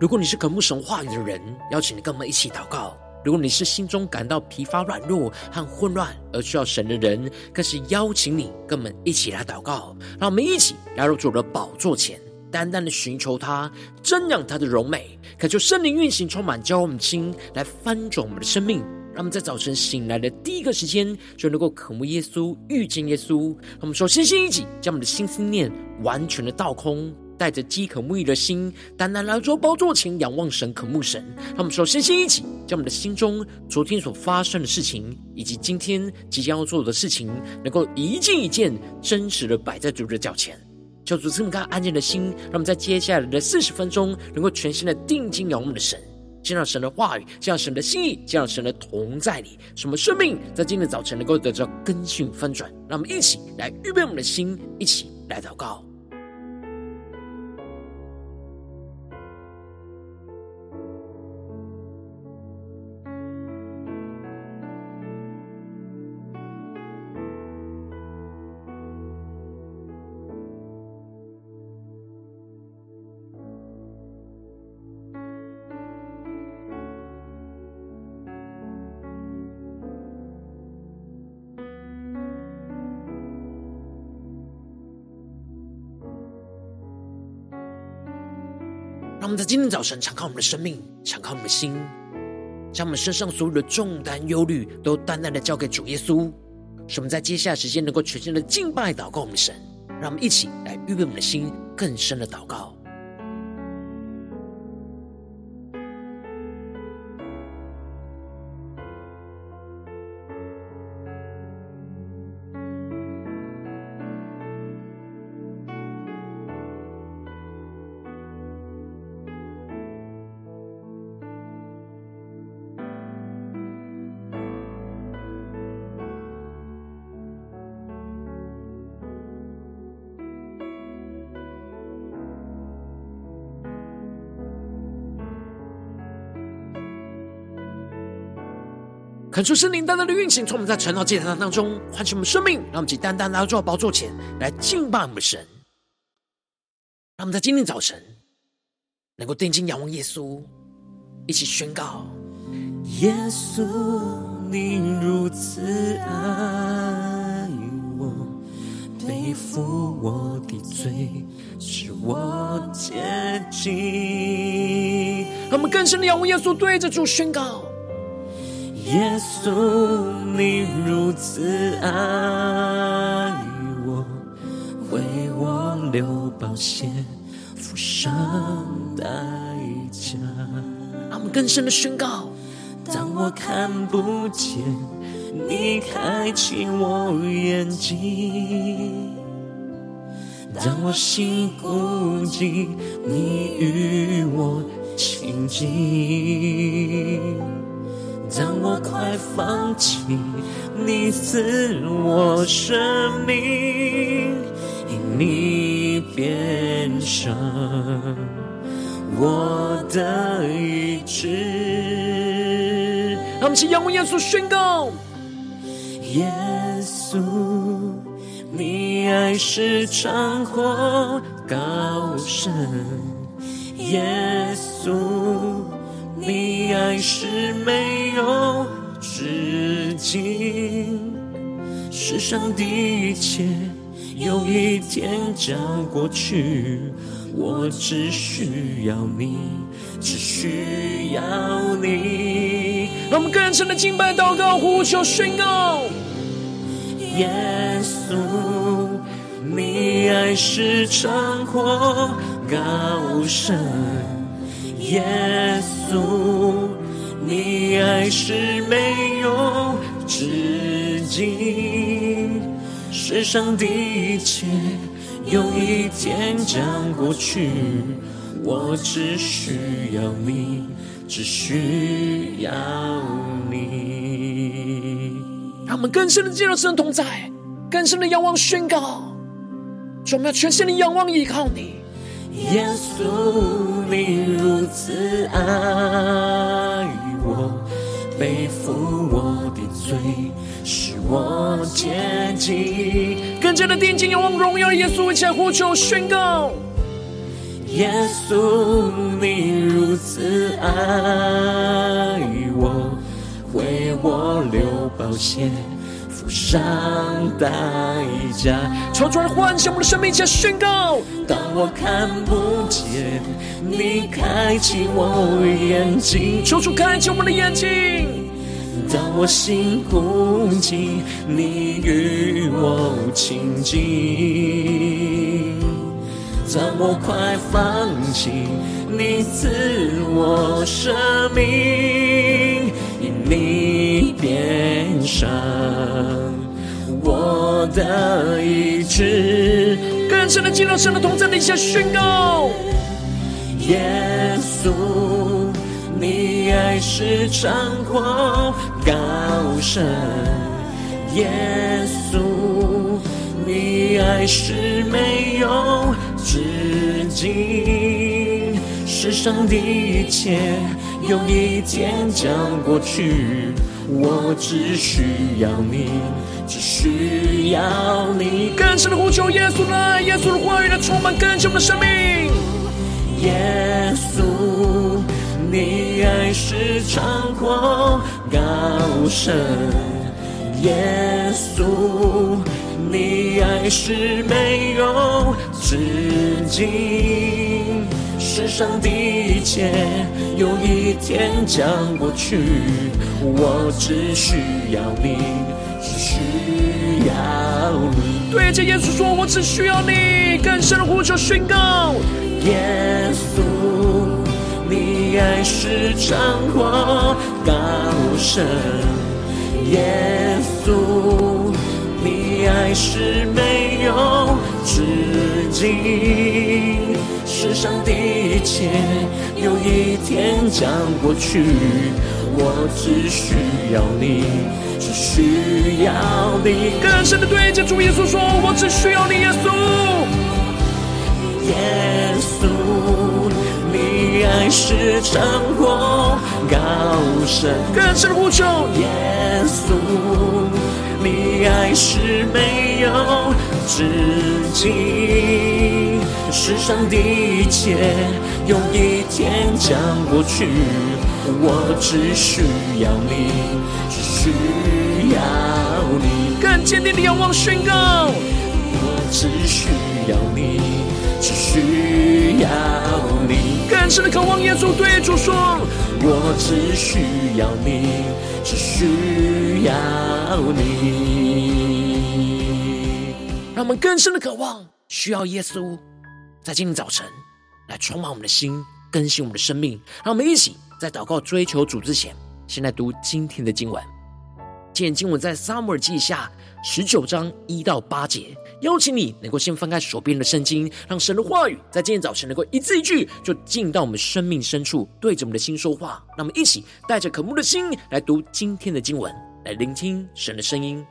如果你是渴慕神话语的人，邀请你跟我们一起祷告；如果你是心中感到疲乏、软弱和混乱而需要神的人，更是邀请你跟我们一起来祷告。让我们一起来到主的宝座前，单单的寻求他，瞻仰他的荣美，恳求圣灵运行，充满教我们心，来翻转我们的生命。让我们在早晨醒来的第一个时间，就能够渴慕耶稣、遇见耶稣。让我们首先先一起将我们的心思念完全的倒空。带着饥渴沐浴的心，单单来到包座前仰望神、渴慕神。让我们首先先一起将我们的心中昨天所发生的事情，以及今天即将要做的事情，能够一件一件真实的摆在主的脚前，求主赐我们安静的心，让我们在接下来的四十分钟，能够全心的定睛仰望我们的神，见到神的话语，见到神的心意，见到神的同在里，使我们生命在今天早晨能够得到更新翻转。让我们一起来预备我们的心，一起来祷告。我们在今天早晨敞开我们的生命，敞开我们的心，将我们身上所有的重担、忧虑都淡淡的交给主耶稣，使我们在接下来时间能够全心的敬拜、祷告我们的神。让我们一起来预备我们的心，更深的祷告。恳求圣灵单单的运行，从我们在晨祷祭坛当中唤醒我们生命，让我们以单单来到宝座前来敬拜我们神。让我们在今天早晨能够定睛仰望耶稣，一起宣告：耶稣，你如此爱我，背负我的罪，使我洁净。让我们更深的仰望耶稣，对着主宣告。耶稣，你如此爱我，为我流宝血，付上代价。让我们更深的宣告：当我看不见，你开启我眼睛；当我心孤寂，你与我亲近。当我快放弃，你赐我生命，因你变成我的意志。让我们请仰望耶稣宣告：耶稣，你爱是长阔高深，耶稣。你爱是没有止境，世上的一切有一天将过去，我只需要你，只需要你。让我们更深的敬拜、祷告、呼求、宣告：耶稣，你爱是长阔高深。耶稣，你爱是没有止境，世上的一切有一天将过去，我只需要你，只需要你。让我们更深的进入神同在，更深的仰望宣告，我们要全心的仰望依靠你。耶稣，你如此爱我，背负我的罪，使我洁净。更加的定睛仰望荣耀耶稣，一起来呼求宣告：耶稣，你如此爱我，为我流宝血，上代价。求主来唤醒我们的生命，加宣告。当我看不见，你开启我眼睛。求主开启我们的眼睛。当我心孤寂，你与我亲近；当我快放弃，你赐我生命，因你上我的意志。更深的进入神的同在底下宣告，耶稣。你爱是长阔高深，耶稣，你爱是没有止境。世上的一切有一天将过去，我只需要你，只需要你。更深的呼求耶稣来，耶稣的话语来充满更新我们的生命，耶稣。你爱是长阔高深，耶稣，你爱是没有止境。世上的一切有一天将过去，我只需要你，只需要你。对着耶稣说，我只需要你。更深的呼求宣告，耶稣。你爱是长阔高深，耶稣，你爱是没有止境。世上的一切有一天将过去，我只需要你，只需要你。更深的对着主耶稣说，我只需要你，耶稣，耶稣。你爱是长阔高深，更深的呼求，耶稣，你爱是没有止境。世上的一切有一天将过去，我只需要你，只需要你。更坚定的仰望宣告，我只需要你，只需要你。更深的渴望，耶稣对主说：“我只需要你，只需要你。”让我们更深的渴望，需要耶稣在今天早晨来充满我们的心，更新我们的生命。让我们一起在祷告追求主之前，先来读今天的经文。今天经文在撒母耳记下十九章一到八节。邀请你能够先翻开手边的圣经，让神的话语在今天早晨能够一字一句就进到我们生命深处，对着我们的心说话。让我们一起带着渴慕的心来读今天的经文，来聆听神的声音。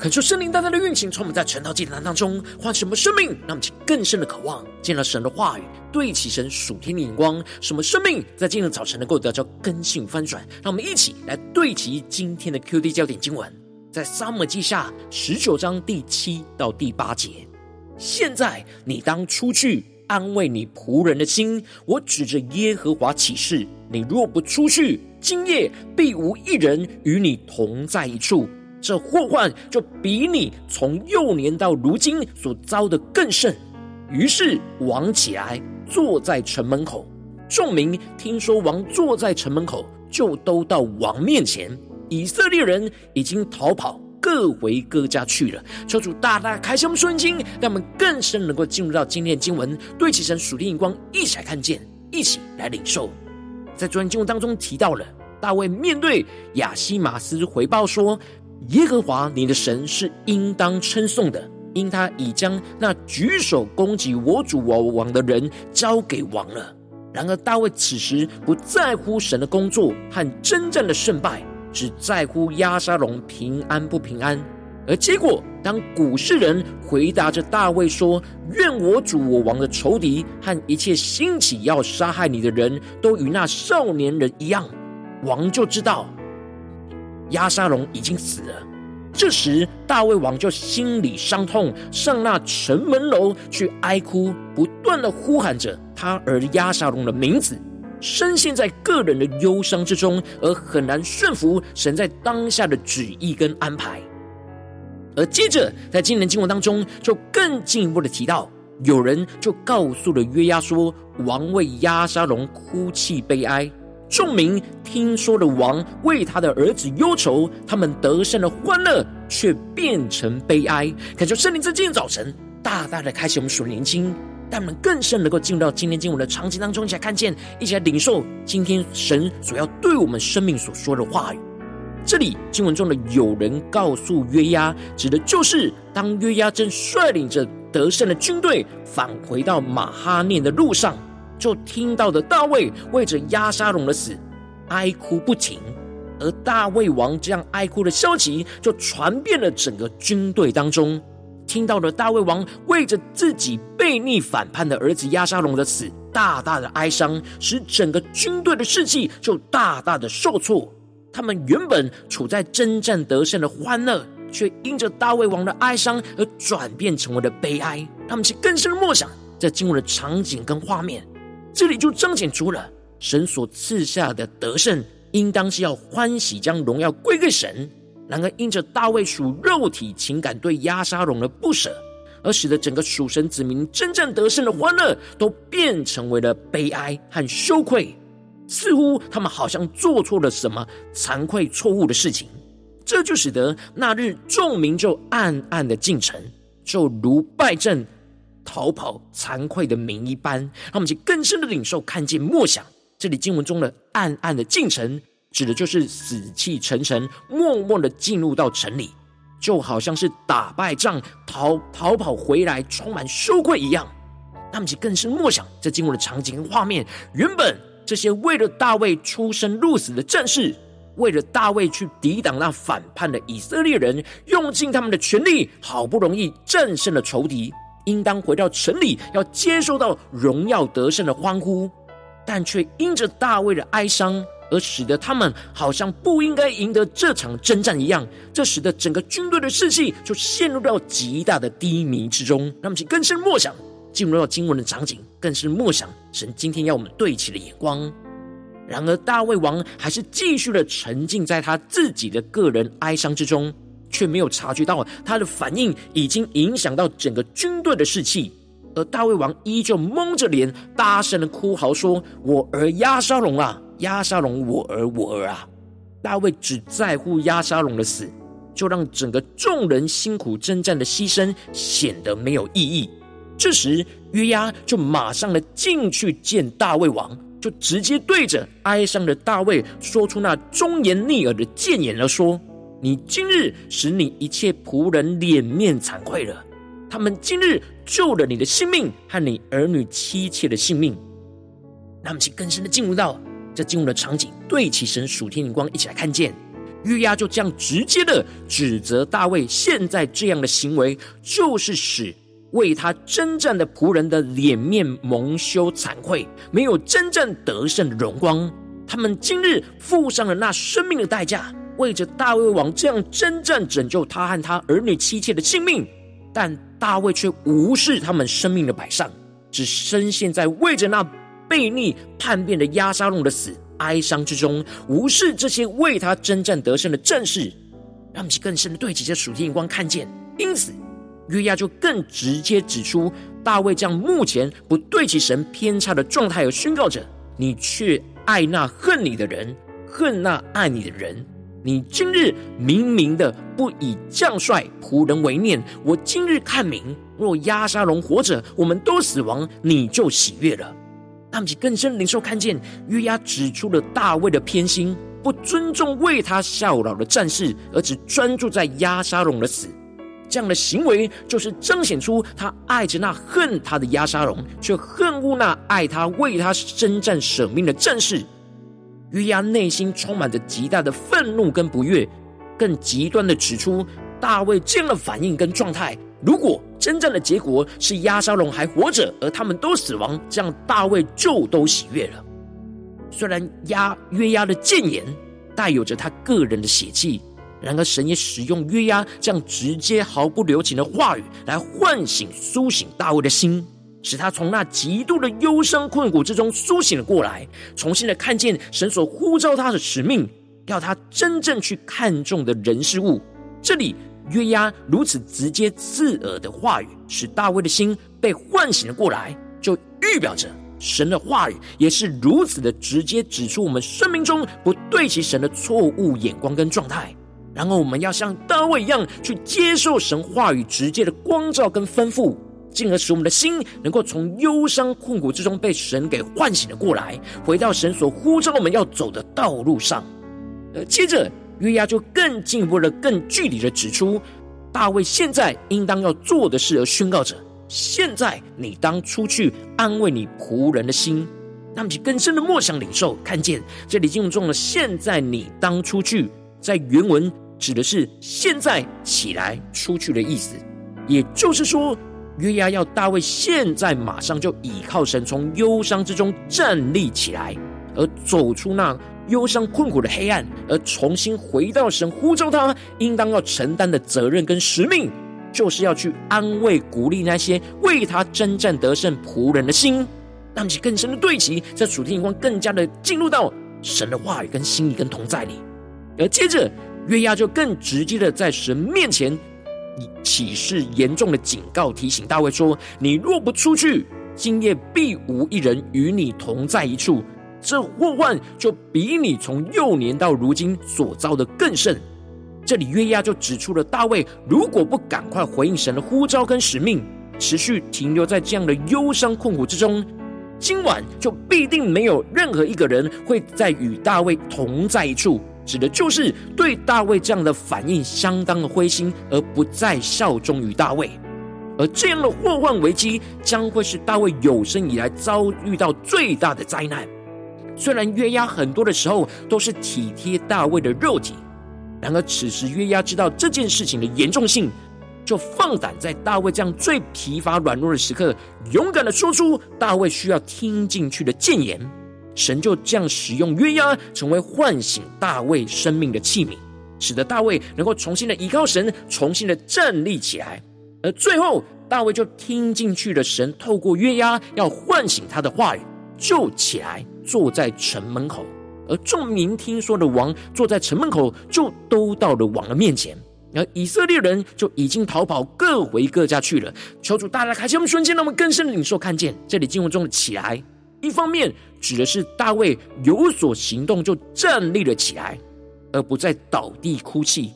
恳求圣灵大大的运行，充满在晨祷祭坛当中，唤什么生命，让我们更深的渴望见到神的话语，对齐神属天的眼光，什么生命在今日早晨能够得到更新翻转。让我们一起来对齐今天的 QD 焦点经文，在撒母记下十九章第七到第八节。现在你当出去安慰你仆人的心，我指着耶和华起誓，你若不出去，今夜必无一人与你同在一处。这祸患就比你从幼年到如今所遭的更甚。于是王起来，坐在城门口。众民听说王坐在城门口，就都到王面前。以色列人已经逃跑，各回各家去了。求主大大开启我们属灵经，让我们更深能够进入到今天的经文，对齐神属灵眼光，一起来看见，一起来领受。在昨天经文当中提到了大卫面对亚西玛斯回报说。耶和华你的神是应当称颂的，因他已将那举手攻击我主我王的人交给王了。然而大卫此时不在乎神的工作和征战的胜败，只在乎押沙龙平安不平安。而结果，当古世人回答着大卫说：“愿我主我王的仇敌和一切兴起要杀害你的人都与那少年人一样。”王就知道。押沙龙已经死了，这时大卫王就心里伤痛，上那城门楼去哀哭，不断的呼喊着他儿押沙龙的名字，深陷在个人的忧伤之中，而很难顺服神在当下的旨意跟安排。而接着在今年经文当中，就更进一步的提到，有人就告诉了约押说，王为押沙龙哭泣悲哀。众民听说了王为他的儿子忧愁，他们得胜的欢乐却变成悲哀。恳求圣灵在今天早晨大大的开启我们属灵心，让我们更深能够进入到今天经文的场景当中，一起来看见，一起来领受今天神所要对我们生命所说的话语。这里经文中的有人告诉约押，指的就是当约押正率领着得胜的军队返回到马哈念的路上。就听到的大卫为着押沙龙的死哀哭不停，而大卫王这样哀哭的消息就传遍了整个军队当中。听到了大卫王为着自己悖逆反叛的儿子押沙龙的死，大大的哀伤，使整个军队的士气就大大的受挫。他们原本处在征战得胜的欢乐，却因着大卫王的哀伤而转变成为了悲哀。他们是更深的默想这经文的场景跟画面。这里就彰显出了神所赐下的得胜，应当是要欢喜将荣耀归给神。然而，因着大卫属肉体情感对押沙龙的不舍，而使得整个属神子民真正得胜的欢乐，都变成为了悲哀和羞愧。似乎他们好像做错了什么惭愧错误的事情，这就使得那日众民就暗暗的进城，就如败阵。逃跑惭愧的名一般，让我们去更深的领受、看见、默想。这里经文中的暗暗的进城，指的就是死气沉沉、默默的进入到城里，就好像是打败仗、逃逃跑回来，充满羞愧一样。让我们去更深默想这经文的场景跟画面。原本这些为了大卫出生入死的战士，为了大卫去抵挡那反叛的以色列人，用尽他们的全力，好不容易战胜了仇敌。应当回到城里，要接受到荣耀得胜的欢呼，但却因着大卫的哀伤，而使得他们好像不应该赢得这场征战一样。这使得整个军队的士气就陷入到极大的低迷之中。那么请更深默想，进入到经文的场景，更是默想神今天要我们对齐的眼光。然而大卫王还是继续的沉浸在他自己的个人哀伤之中。却没有察觉到他的反应已经影响到整个军队的士气，而大卫王依旧蒙着脸，大声的哭嚎说：“我儿押沙龙啊，押沙龙，我儿，我儿啊！”大卫只在乎押沙龙的死，就让整个众人辛苦征战的牺牲显得没有意义。这时约押就马上的进去见大卫王，就直接对着哀伤的大卫说出那忠言逆耳的谏言了，说。你今日使你一切仆人脸面惭愧了，他们今日救了你的性命和你儿女妻妾的性命。那么，请更深的进入到这进入的场景，对齐神属天灵光，一起来看见约押就这样直接的指责大卫，现在这样的行为，就是使为他征战的仆人的脸面蒙羞惭愧，没有真正得胜的荣光。他们今日付上了那生命的代价，为着大卫王这样征战，拯救他和他儿女妻妾的性命，但大卫却无视他们生命的摆上，只深陷在为着那悖逆叛变的押沙龙的死哀伤之中，无视这些为他征战得胜的战士，让其更深的对齐着属天眼光看见。因此，约押就更直接指出大卫这样目前不对齐神偏差的状态，而宣告着：你却。爱那恨你的人，恨那爱你的人。你今日明明的不以将帅仆人为念，我今日看明，若押沙龙活着，我们都死亡，你就喜悦了。他们更深领受看见约押指出了大卫的偏心，不尊重为他效劳的战士，而只专注在押沙龙的死。这样的行为，就是彰显出他爱着那恨他的押沙龙，却恨恶那爱他、为他征战舍命的战士。约押内心充满着极大的愤怒跟不悦，更极端的指出大卫这样的反应跟状态。如果真正的结果是押沙龙还活着，而他们都死亡，这样大卫就都喜悦了。虽然押约押的谏言带有着他个人的血气。然而，神也使用约押这样直接、毫不留情的话语，来唤醒、苏醒大卫的心，使他从那极度的忧伤困苦之中苏醒了过来，重新的看见神所呼召他的使命，要他真正去看重的人事物。这里约押如此直接刺耳的话语，使大卫的心被唤醒了过来，就预表着神的话语也是如此的直接，指出我们生命中不对齐神的错误眼光跟状态。然后我们要像大卫一样去接受神话语直接的光照跟吩咐，进而使我们的心能够从忧伤困苦之中被神给唤醒了过来，回到神所呼召我们要走的道路上。呃，接着约押就更进一步的、更具体的指出大卫现在应当要做的事，而宣告着：现在你当出去安慰你仆人的心。那么，其更深的默想领受，看见这里经文中的“现在你当出去”。在原文指的是现在起来出去的意思，也就是说，约押要大卫现在马上就倚靠神，从忧伤之中站立起来，而走出那忧伤困苦的黑暗，而重新回到神呼召他应当要承担的责任跟使命，就是要去安慰鼓励那些为他征战得胜仆人的心，让其更深的对齐，在属天眼光更加的进入到神的话语跟心意跟同在里。而接着，约押就更直接的在神面前以起誓严重的警告提醒大卫说：“你若不出去，今夜必无一人与你同在一处，这祸患就比你从幼年到如今所遭的更甚。”这里约押就指出了大卫如果不赶快回应神的呼召跟使命，持续停留在这样的忧伤困苦之中，今晚就必定没有任何一个人会再与大卫同在一处。指的就是对大卫这样的反应相当的灰心，而不再效忠于大卫。而这样的祸患危机将会是大卫有生以来遭遇到最大的灾难。虽然约押很多的时候都是体贴大卫的肉体，然而此时约押知道这件事情的严重性，就放胆在大卫这样最疲乏软弱的时刻，勇敢的说出大卫需要听进去的谏言。神就这样使用约押，成为唤醒大卫生命的器皿，使得大卫能够重新的依靠神，重新的站立起来。而最后，大卫就听进去了神透过约押要唤醒他的话语，就起来坐在城门口。而众民听说的王坐在城门口，就都到了王的面前。而以色列人就已经逃跑，各回各家去了。求主大大开启我们瞬间，让我们更深的领受看见这里经文中的起来。一方面指的是大卫有所行动，就站立了起来，而不再倒地哭泣；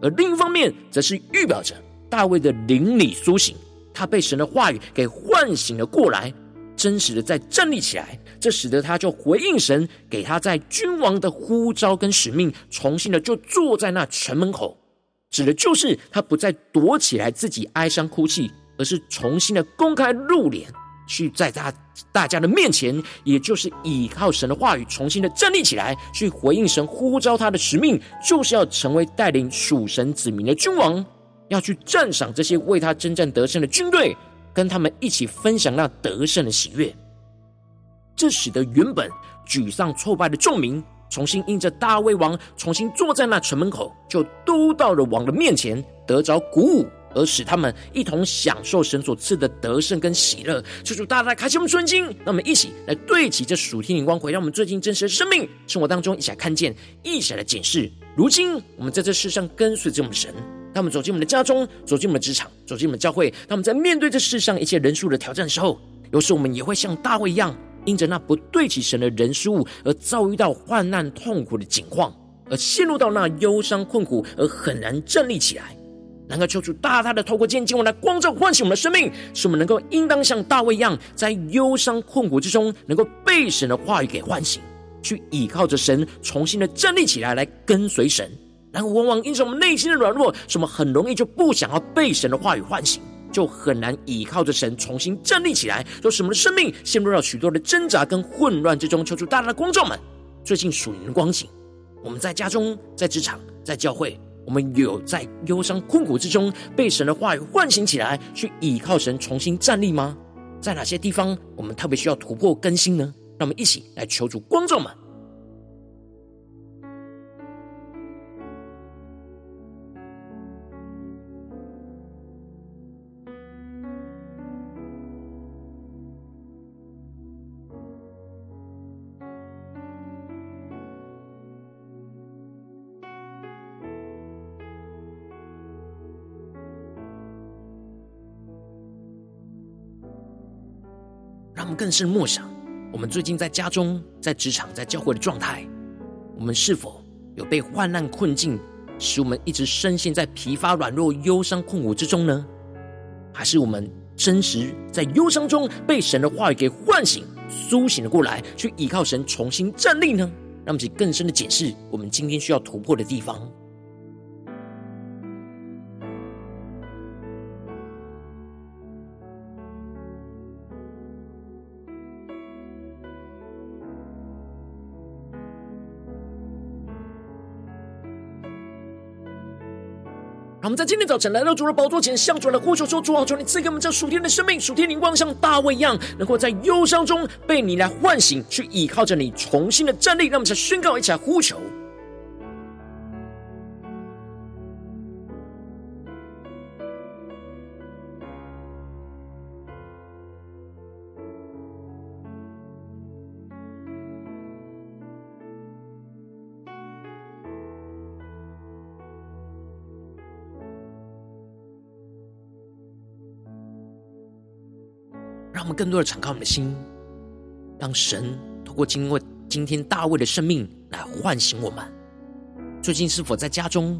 而另一方面，则是预表着大卫的灵里苏醒，他被神的话语给唤醒了过来，真实的在站立起来。这使得他就回应神给他在君王的呼召跟使命，重新的就坐在那城门口，指的就是他不再躲起来自己哀伤哭泣，而是重新的公开露脸。去在大大家的面前，也就是依靠神的话语，重新的站立起来，去回应神呼召他的使命，就是要成为带领属神子民的君王，要去赞赏这些为他征战得胜的军队，跟他们一起分享那得胜的喜悦。这使得原本沮丧挫败的众民，重新因着大卫王重新坐在那城门口，就都到了王的面前，得着鼓舞。而使他们一同享受神所赐的得胜跟喜乐，求主大大开启我们尊经，让我们一起来对齐这属天灵光，回让我们最近真实的生命生活当中，一起来看见，一起来检视。如今我们在这世上跟随着我们神，当我们走进我们的家中，走进我们的职场，走进我们的教会，当我们在面对这世上一切人数的挑战的时候，有时我们也会像大卫一样，因着那不对齐神的人事物而遭遇到患难痛苦的境况，而陷入到那忧伤困苦，而很难站立起来。能够求主大大的透过今天经文来光照唤醒我们的生命，使我们能够应当像大卫一样，在忧伤困苦之中，能够被神的话语给唤醒，去倚靠着神，重新的站立起来，来跟随神。然后往往因着我们内心的软弱，使我们很容易就不想要被神的话语唤醒，就很难倚靠着神重新站立起来，就使我们的生命陷入到许多的挣扎跟混乱之中。求主大大的光照们，最近属灵的光景，我们在家中、在职场、在教会。我们有在忧伤困苦之中被神的话语唤醒起来，去倚靠神重新站立吗？在哪些地方我们特别需要突破更新呢？让我们一起来求助观众们。我们更深默想，我们最近在家中、在职场、在教会的状态，我们是否有被患难困境，使我们一直深陷在疲乏、软弱、忧伤、困苦之中呢？还是我们真实在忧伤中被神的话语给唤醒、苏醒了过来，去依靠神重新站立呢？让我们去更深的解释我们今天需要突破的地方。我们在今天早晨来到主的宝座前，向主来呼求说：“主啊，求你赐给我们这属天的生命、属天灵光，像大卫一样，能够在忧伤中被你来唤醒，去依靠着你重新的站立。”让我们再宣告，一起来呼求。让我们更多的敞开我们的心，让神透过经过今天大卫的生命来唤醒我们。最近是否在家中、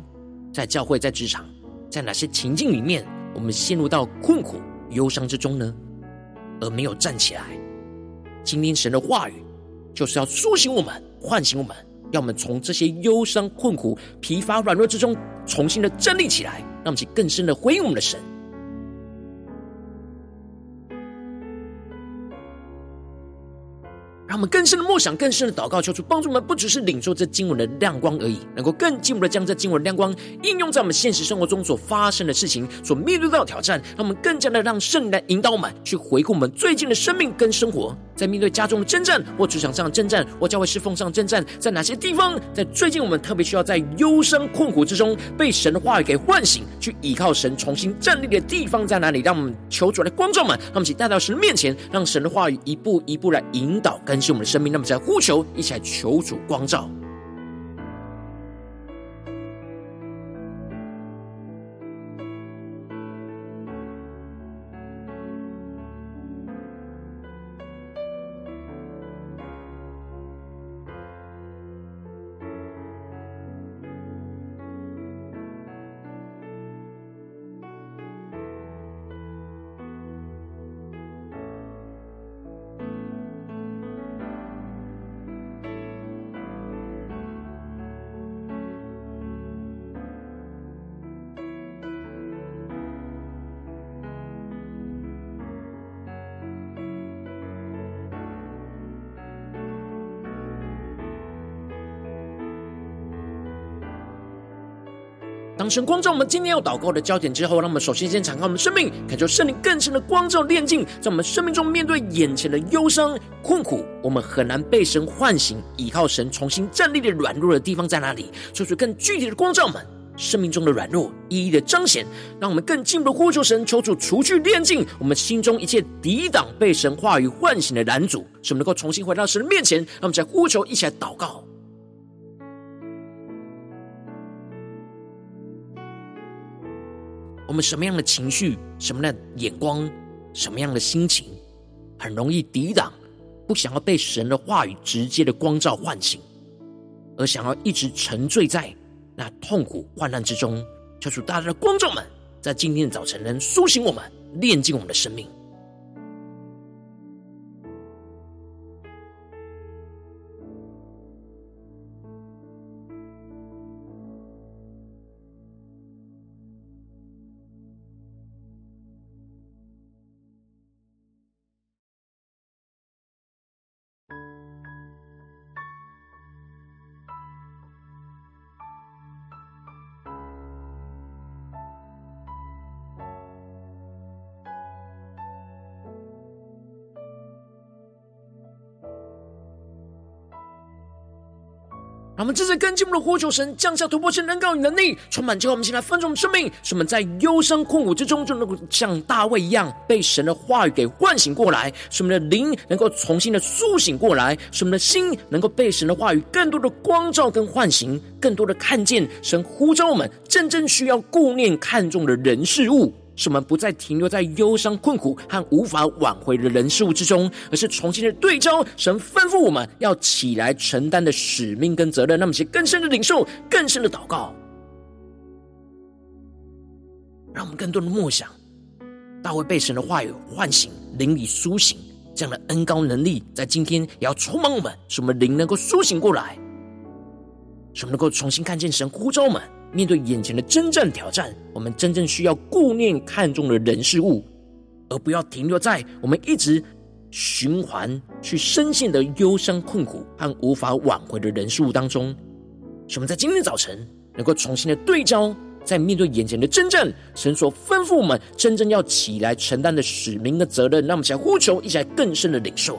在教会、在职场，在哪些情境里面，我们陷入到困苦、忧伤之中呢？而没有站起来。今天神的话语就是要苏醒我们、唤醒我们，让我们从这些忧伤、困苦、疲乏、软弱之中重新的站立起来，让我们去更深的回应我们的神。让我们更深的梦想，更深的祷告，求主帮助我们，不只是领受这经文的亮光而已，能够更进一步的将这经文的亮光应用在我们现实生活中所发生的事情、所面对到的挑战，让我们更加的让圣灵来引导我们，去回顾我们最近的生命跟生活，在面对家中的征战，或职场上的征战，或教会侍奉上的征战，在哪些地方，在最近我们特别需要在忧伤困苦之中被神的话语给唤醒，去依靠神重新站立的地方在哪里？让我们求主来光照们，让我们一起带到神面前，让神的话语一步一步来引导更新我们的生命，那么在呼求，一起来求主光照。当神光照我们今天要祷告的焦点之后，让我们首先先敞开我们生命，感受圣灵更深的光照炼净，在我们生命中面对眼前的忧伤困苦，我们很难被神唤醒，依靠神重新站立的软弱的地方在哪里？求主更具体的光照我们。生命中的软弱一一的彰显，让我们更进一步的呼求神，求主除去炼净我们心中一切抵挡被神话语唤醒的拦阻，使我们能够重新回到神的面前。让我们在呼求，一起来祷告。我们什么样的情绪、什么样的眼光、什么样的心情，很容易抵挡，不想要被神的话语直接的光照唤醒，而想要一直沉醉在。那痛苦患难之中，求主大家的观众们，在今天的早晨能苏醒我们，炼净我们的生命。我们这次跟进我们的呼求神降下突破性能高与能力，充满之后，我们先来分盛生命，使我们在忧伤困苦之中，就能够像大卫一样，被神的话语给唤醒过来，使我们的灵能够重新的苏醒过来，使我们的心能够被神的话语更多的光照跟唤醒，更多的看见神呼召我们真正需要顾念看重的人事物。使我们不再停留在忧伤、困苦和无法挽回的人事物之中，而是重新的对焦神吩咐我们要起来承担的使命跟责任。那么，些更深的领受、更深的祷告，让我们更多的默想，大卫被神的话语唤醒，灵里苏醒，这样的恩高能力，在今天也要充满我们，使我们灵能够苏醒过来，使我们能够重新看见神呼召我们。面对眼前的真正挑战，我们真正需要顾念看重的人事物，而不要停留在我们一直循环去深陷的忧伤、困苦和无法挽回的人事物当中。使我们在今天早晨能够重新的对焦，在面对眼前的真正，神所吩咐我们真正要起来承担的使命的责任，让我们起来呼求，一起来更深的领受。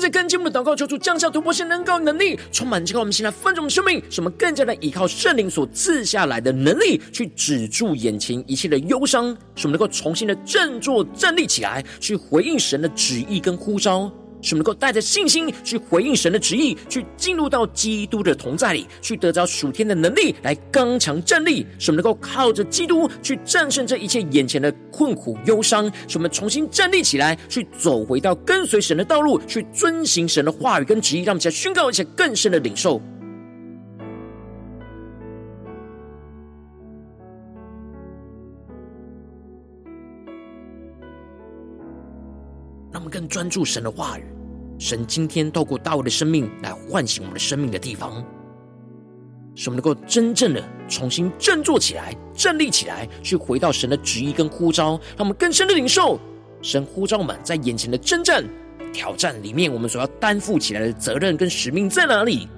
在跟进一步的祷告，求主降下突破性能够能力，充满之后，我们现在翻转我们生命，什么更加的依靠圣灵所赐下来的能力，去止住眼前一切的忧伤，使我们能够重新的振作站立起来，去回应神的旨意跟呼召。使我们能够带着信心去回应神的旨意，去进入到基督的同在里，去得着属天的能力来刚强站立。使我们能够靠着基督去战胜这一切眼前的困苦忧伤。使我们重新站立起来，去走回到跟随神的道路，去遵行神的话语跟旨意，让我们再宣告一些更深的领受。专注神的话语。神今天透过大卫的生命来唤醒我们的生命的地方，使我们能够真正的重新振作起来、站立起来，去回到神的旨意跟呼召。让我们更深的领受神呼召我们在眼前的征战挑战里面，我们所要担负起来的责任跟使命在哪里？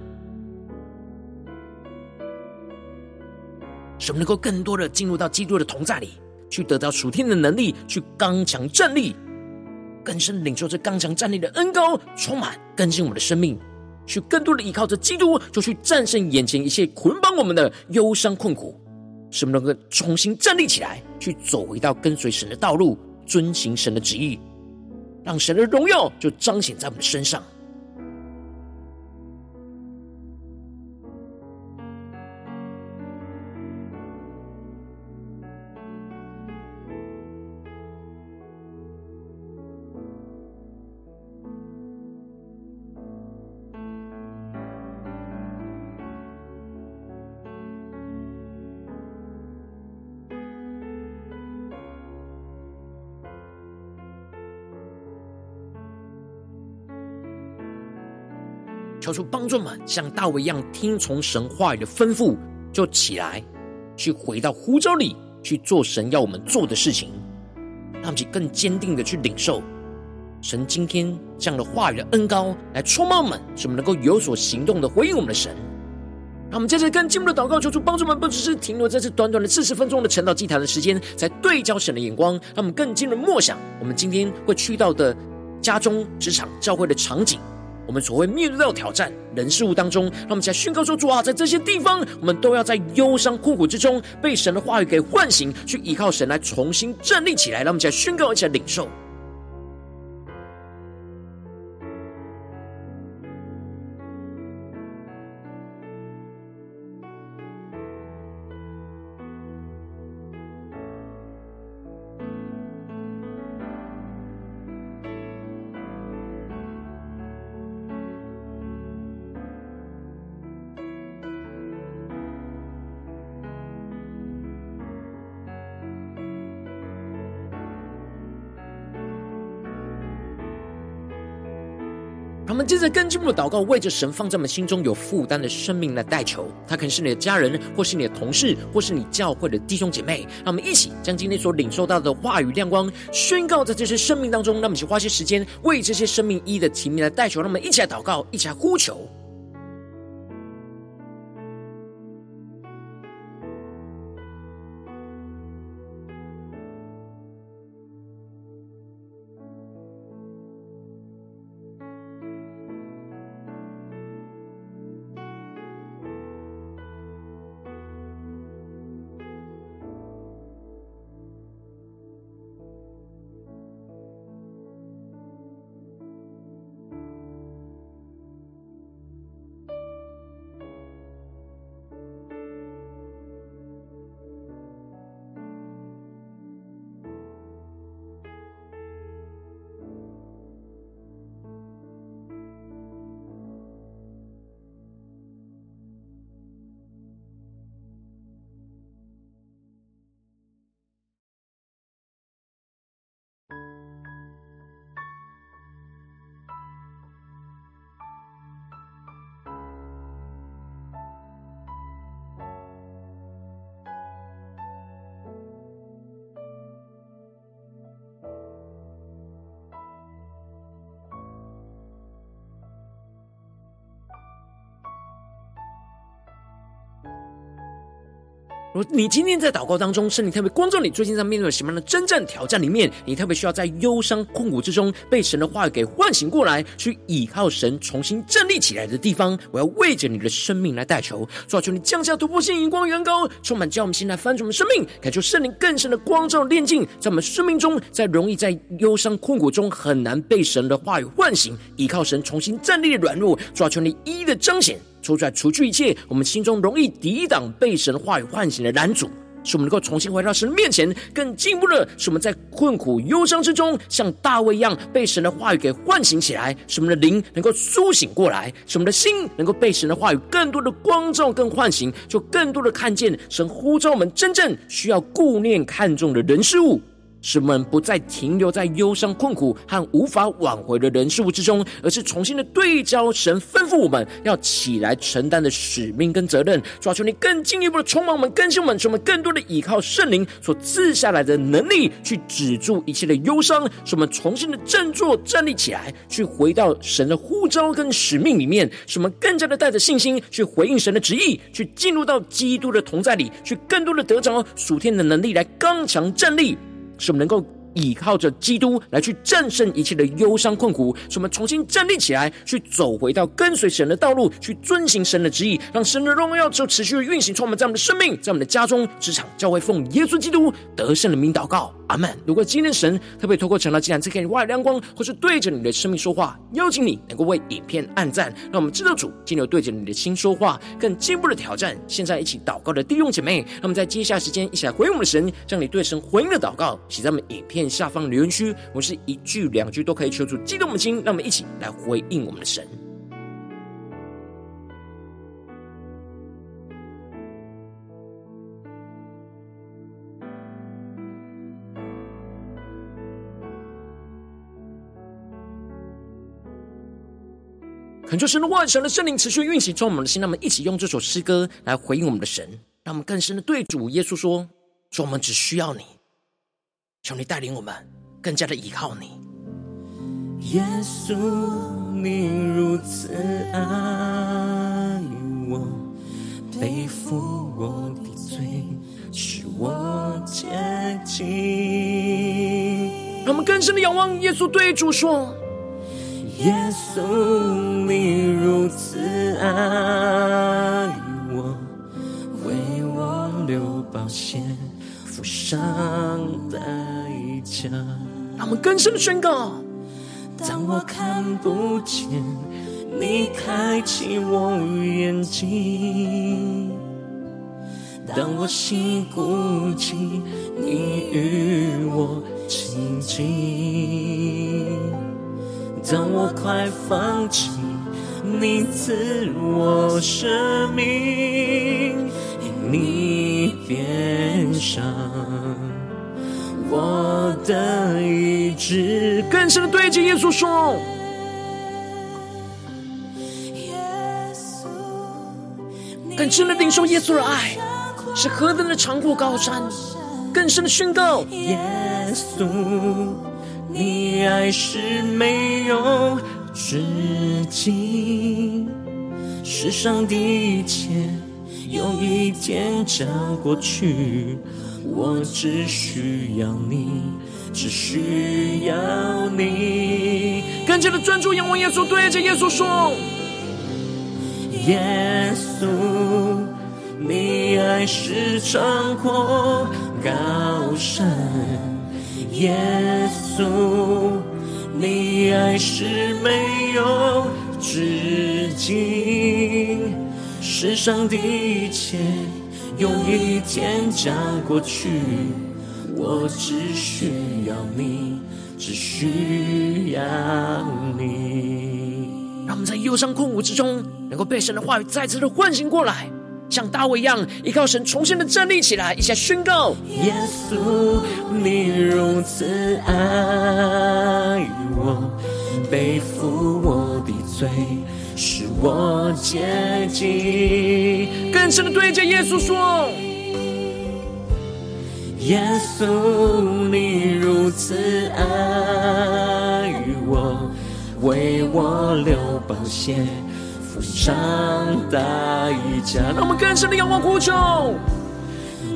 使我们能够更多的进入到基督的同在里，去得到属天的能力，去刚强站立。更深领受这刚强站立的恩膏，充满更新我们的生命，去更多的依靠着基督，就去战胜眼前一切捆绑我们的忧伤困苦，使我们能够重新站立起来，去走回到跟随神的道路，遵行神的旨意，让神的荣耀就彰显在我们的身上。求主帮助们，像大卫一样听从神话语的吩咐，就起来去回到湖州里去做神要我们做的事情，让我们更坚定的去领受神今天这样的话语的恩膏来充满我们，使我们能够有所行动的回应我们的神。让我们接着更进一步的祷告，求主帮助我们，不只是停留在这短短的四十分钟的晨祷祭坛的时间，在对焦神的眼光，让我们更进入默想我们今天会去到的家中、职场、教会的场景。我们所谓面对到挑战人事物当中，让我们在宣告说：主啊，在这些地方，我们都要在忧伤困苦之中，被神的话语给唤醒，去依靠神来重新站立起来。让我们在宣告，一起来领受。接着更进一步的祷告，为着神放在我们心中有负担的生命来代求。他可能是你的家人，或是你的同事，或是你教会的弟兄姐妹。让我们一起将今天所领受到的话语亮光宣告在这些生命当中。让我们一起花些时间为这些生命一一的提名来代求。让我们一起来祷告，一起来呼求。如你今天在祷告当中，圣灵特别光照你，最近在面对什么样的征战挑战里面，你特别需要在忧伤困苦之中被神的话语给唤醒过来，去倚靠神重新站立起来的地方，我要为着你的生命来代求，抓住，你降下突破性、荧光、远高，充满叫我们心来翻转我们生命，感受圣灵更深的光照、炼净，在我们生命中，在容易在忧伤困苦中很难被神的话语唤醒，依靠神重新站立的软弱，抓住，你一一的彰显。抽出来，除去一切我们心中容易抵挡被神的话语唤醒的拦阻，使我们能够重新回到神面前。更进一步的，使我们在困苦忧伤之中，像大卫一样被神的话语给唤醒起来，使我们的灵能够苏醒过来，使我们的心能够被神的话语更多的光照、更唤醒，就更多的看见神呼召我们真正需要顾念、看重的人事物。使我们不再停留在忧伤、困苦和无法挽回的人事物之中，而是重新的对焦神吩咐我们要起来承担的使命跟责任。主啊，求你更进一步的充满我们、更新我们，使我们更多的依靠圣灵所赐下来的能力，去止住一切的忧伤，使我们重新的振作、站立起来，去回到神的呼召跟使命里面，使我们更加的带着信心去回应神的旨意，去进入到基督的同在里，去更多的得着属天的能力来刚强站立。使我们能够依靠着基督来去战胜一切的忧伤困苦，使我们重新站立起来，去走回到跟随神的道路，去遵行神的旨意，让神的荣耀就持续的运行，充满在我们的生命，在我们的家中、职场、教会，奉耶稣基督得胜的名祷告。阿门。如果今天神特别透过晨祷祭坛赐给你外亮光，或是对着你的生命说话，邀请你能够为影片按赞，让我们知道主今天对着你的心说话，更进一步的挑战。现在一起祷告的弟兄姐妹，让我们在接下时间一起来回应我们的神，将你对神回应的祷告写在我们影片下方留言区。我是一句两句都可以求助激动我们的心，让我们一起来回应我们的神。恳求神的万神的圣灵持续运行在我们的心，让我们一起用这首诗歌来回应我们的神，让我们更深的对主耶稣说：说我们只需要你，求你带领我们更加的依靠你。耶稣，你如此爱我，背负我的罪，使我洁净。让我们更深的仰望耶稣，对主说。耶稣，你如此爱我，为我流宝血，付上代价。让我们更深的宣告：当我看不见，你开启我眼睛；当我心孤寂，你与我亲近。当我快放弃，你赐我生命，因你天上我的意志。更深的对着耶稣说：更深的领受耶稣的爱，是何等的长阔高山。更深的宣告：耶稣。你爱是没有止境，世上的一切有一天将过去，我只需要你，只需要你。更加的专注仰望耶稣，对着耶稣说：耶稣，你爱是长阔高山。耶稣，你爱是没有止境，世上的一切有一天将过去，我只需要你，只需要你。让我们在忧伤困苦之中，能够被神的话语再次的唤醒过来。像大卫一样，依靠神重新的站立起来，一下宣告：耶稣，你如此爱我，背负我的罪，使我接近。更深的对着耶稣说：耶稣，你如此爱我，为我流宝血。上代价，让我们更深的仰望呼求。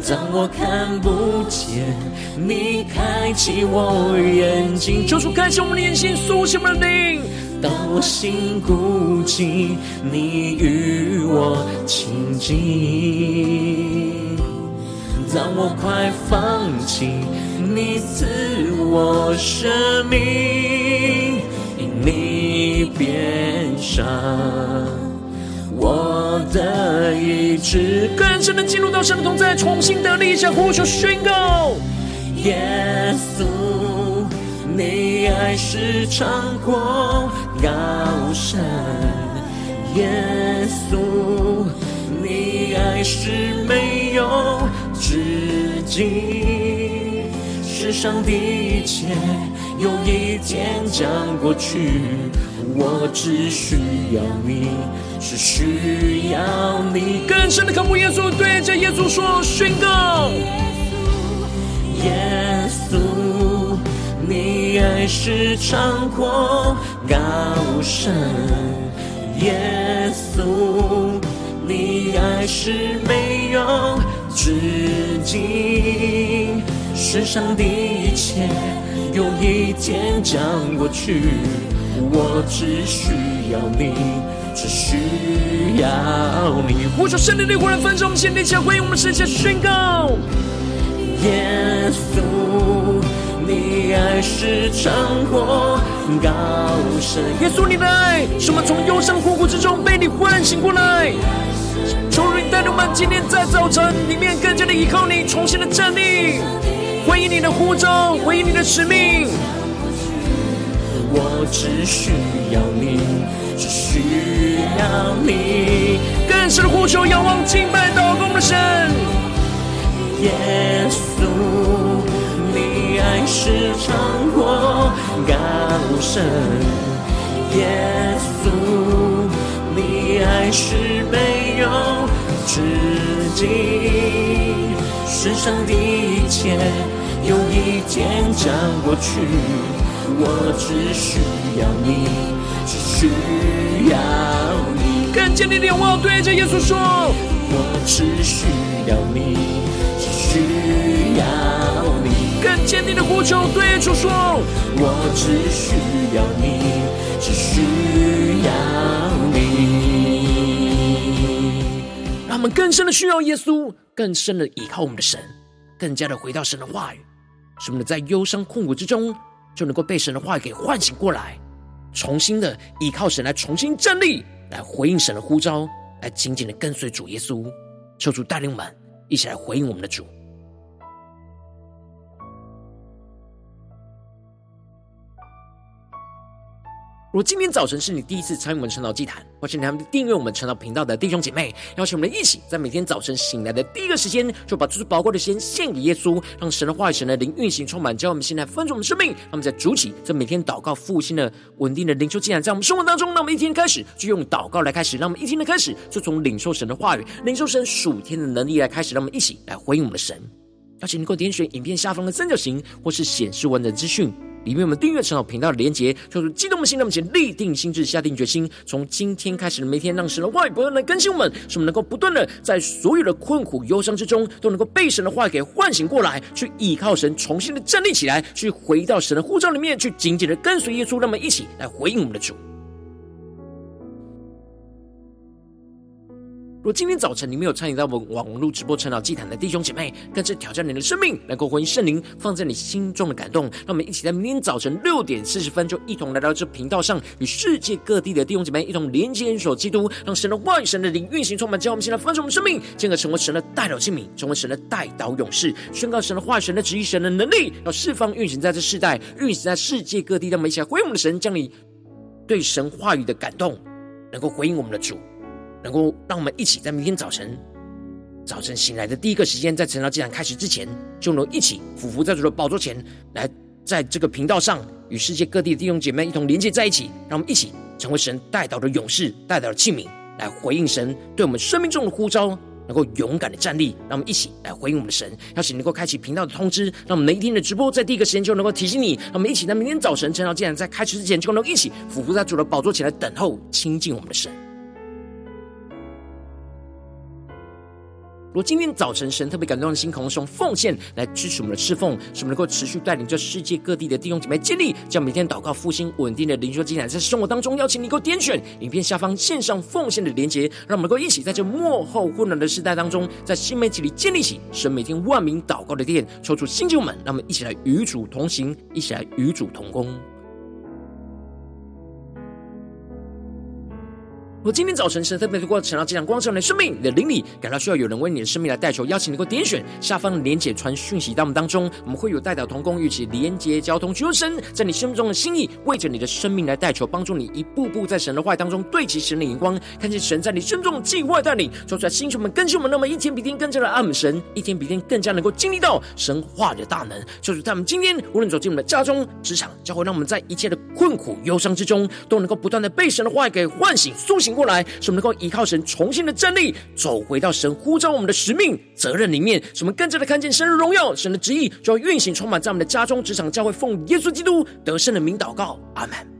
当我看不见，你开启我眼睛，求主开启我们的眼睛，苏醒我们的灵。当我心孤寂，你与我亲近。当我快放弃，你赐我生命，因你变上。我的意志更深的进入到神的同在，重新得力，向呼求宣告：耶稣，你爱是长阔神；耶稣，你爱是没有止境。世上的一切有一天将过去，我只需要你。只需要你更深的渴慕耶稣，对着耶稣说宣告：耶稣，你爱是长阔高深；耶稣，你爱是没有止境。世上的一切有一天将过去，我只需要你。只需要你，呼求圣灵的灵，忽然分盛，我们献殿前回应我们世界宣告：耶稣，你爱是长阔高深。耶稣，你的爱使我们从忧伤苦苦之中被你唤醒过来。求你带领我们今天在早晨里面更加的依靠你，重新的站立，回应你的呼召，回应你的使命。我只需要你，只需要你。更深的呼求，仰望敬拜祷告的神。耶稣，长阔高深。耶稣，你爱是没有止境，世上的一切有一天将过去，我只需要你，只需要你。更坚定的仰望，对着耶稣说：我只需要你，只需要你。更坚定的呼求，对主说：我只需要你，只需要你。让我们更深的需要耶稣，更深的依靠我们的神，更加的回到神的话语，使我们在忧伤困苦之中，就能够被神的话语给唤醒过来，重新的依靠神来重新站立，来回应神的呼召，来紧紧的跟随主耶稣。求主带领我们一起来回应我们的主。如果今天早晨是你第一次参与我们晨祷祭坛，或是你还没订阅我们晨祷频道的弟兄姐妹，邀请我们一起在每天早晨醒来的第一个时间，就把这宝贵的时间献给耶稣，让神的话语、神的灵运行充满，教我们现在分盛我们生命。让我们在主起，在每天祷告复兴的稳定的灵修祭坛，在我们生活当中，那我们一天开始就用祷告来开始，让我们一天的开始就从领受神的话语、领受神属天的能力来开始，让我们一起来回应我们的神。邀请你给我点选影片下方的三角形，或是显示文的资讯。里面我们订阅陈老频道的连接，就是激动的心，那么请立定心智，下定决心，从今天开始的每天，让神的话语不断的更新我们，使我们能够不断的在所有的困苦忧伤之中，都能够被神的话给唤醒过来，去依靠神，重新的站立起来，去回到神的护照里面，去紧紧的跟随耶稣，那么一起来回应我们的主。如果今天早晨你没有参与到我们网络直播晨祷祭坛的弟兄姐妹，更是挑战你的生命，能够回应圣灵放在你心中的感动。让我们一起在明天早晨六点四十分，就一同来到这频道上，与世界各地的弟兄姐妹一同连接、联手基督，让神的话语、神的灵运行充满，将我们现在丰盛我们生命，进而成为神的代祷器皿，成为神的代祷勇士，宣告神的话语、神的旨意、神的能力，要释放运行在这世代，运行在世界各地。让我们一起来回应我们的神，将你对神话语的感动，能够回应我们的主。能够让我们一起在明天早晨早晨醒来的第一个时间，在晨祷祭坛开始之前，就能一起俯伏在主的宝座前来，在这个频道上与世界各地的弟兄姐妹一同连接在一起，让我们一起成为神代祷的勇士、代祷的器皿，来回应神对我们生命中的呼召，能够勇敢的站立。让我们一起来回应我们的神，邀请能够开启频道的通知，让我们每一天的直播在第一个时间就能够提醒你。让我们一起在明天早晨晨祷祭坛在开始之前，就能够一起俯伏在主的宝座前来等候亲近我们的神。如今天早晨神特别感动的心，可能是用奉献来支持我们的侍奉，使我们能够持续带领着世界各地的弟兄姐妹建立，将每天祷告复兴稳定的灵修祭坛，在生活当中邀请你，能够点选影片下方线上奉献的连结，让我们能够一起在这幕后混乱的时代当中，在新媒体里建立起神每天万名祷告的殿，抽出新旧们，让我们一起来与主同行，一起来与主同工。我今天早晨，神特别透过晨祷祭坛光照你的生命，你的灵里感到需要有人为你的生命来代求，邀请你能够点选下方的连结传讯息到我们当中，我们会有代表同工一起连接交通，求神在你生命中的心意，为着你的生命来代求，帮助你一步步在神的话当中对齐神的眼光，看见神在你生命中的计划带领，说出来星球们更新我们，那么一天比一天更加的爱们神，一天比一天更加能够经历到神话的大能，就是他们今天无论走进我们的家中、职场，将会让我们在一切的困苦、忧伤之中，都能够不断的被神的话给唤醒、苏醒。过来，使我们能够依靠神重新的站立，走回到神呼召我们的使命责任里面，使我们更加的看见神的荣耀、神的旨意，就要运行充满在我们的家中、职场、教会，奉耶稣基督得胜的名祷告，阿门。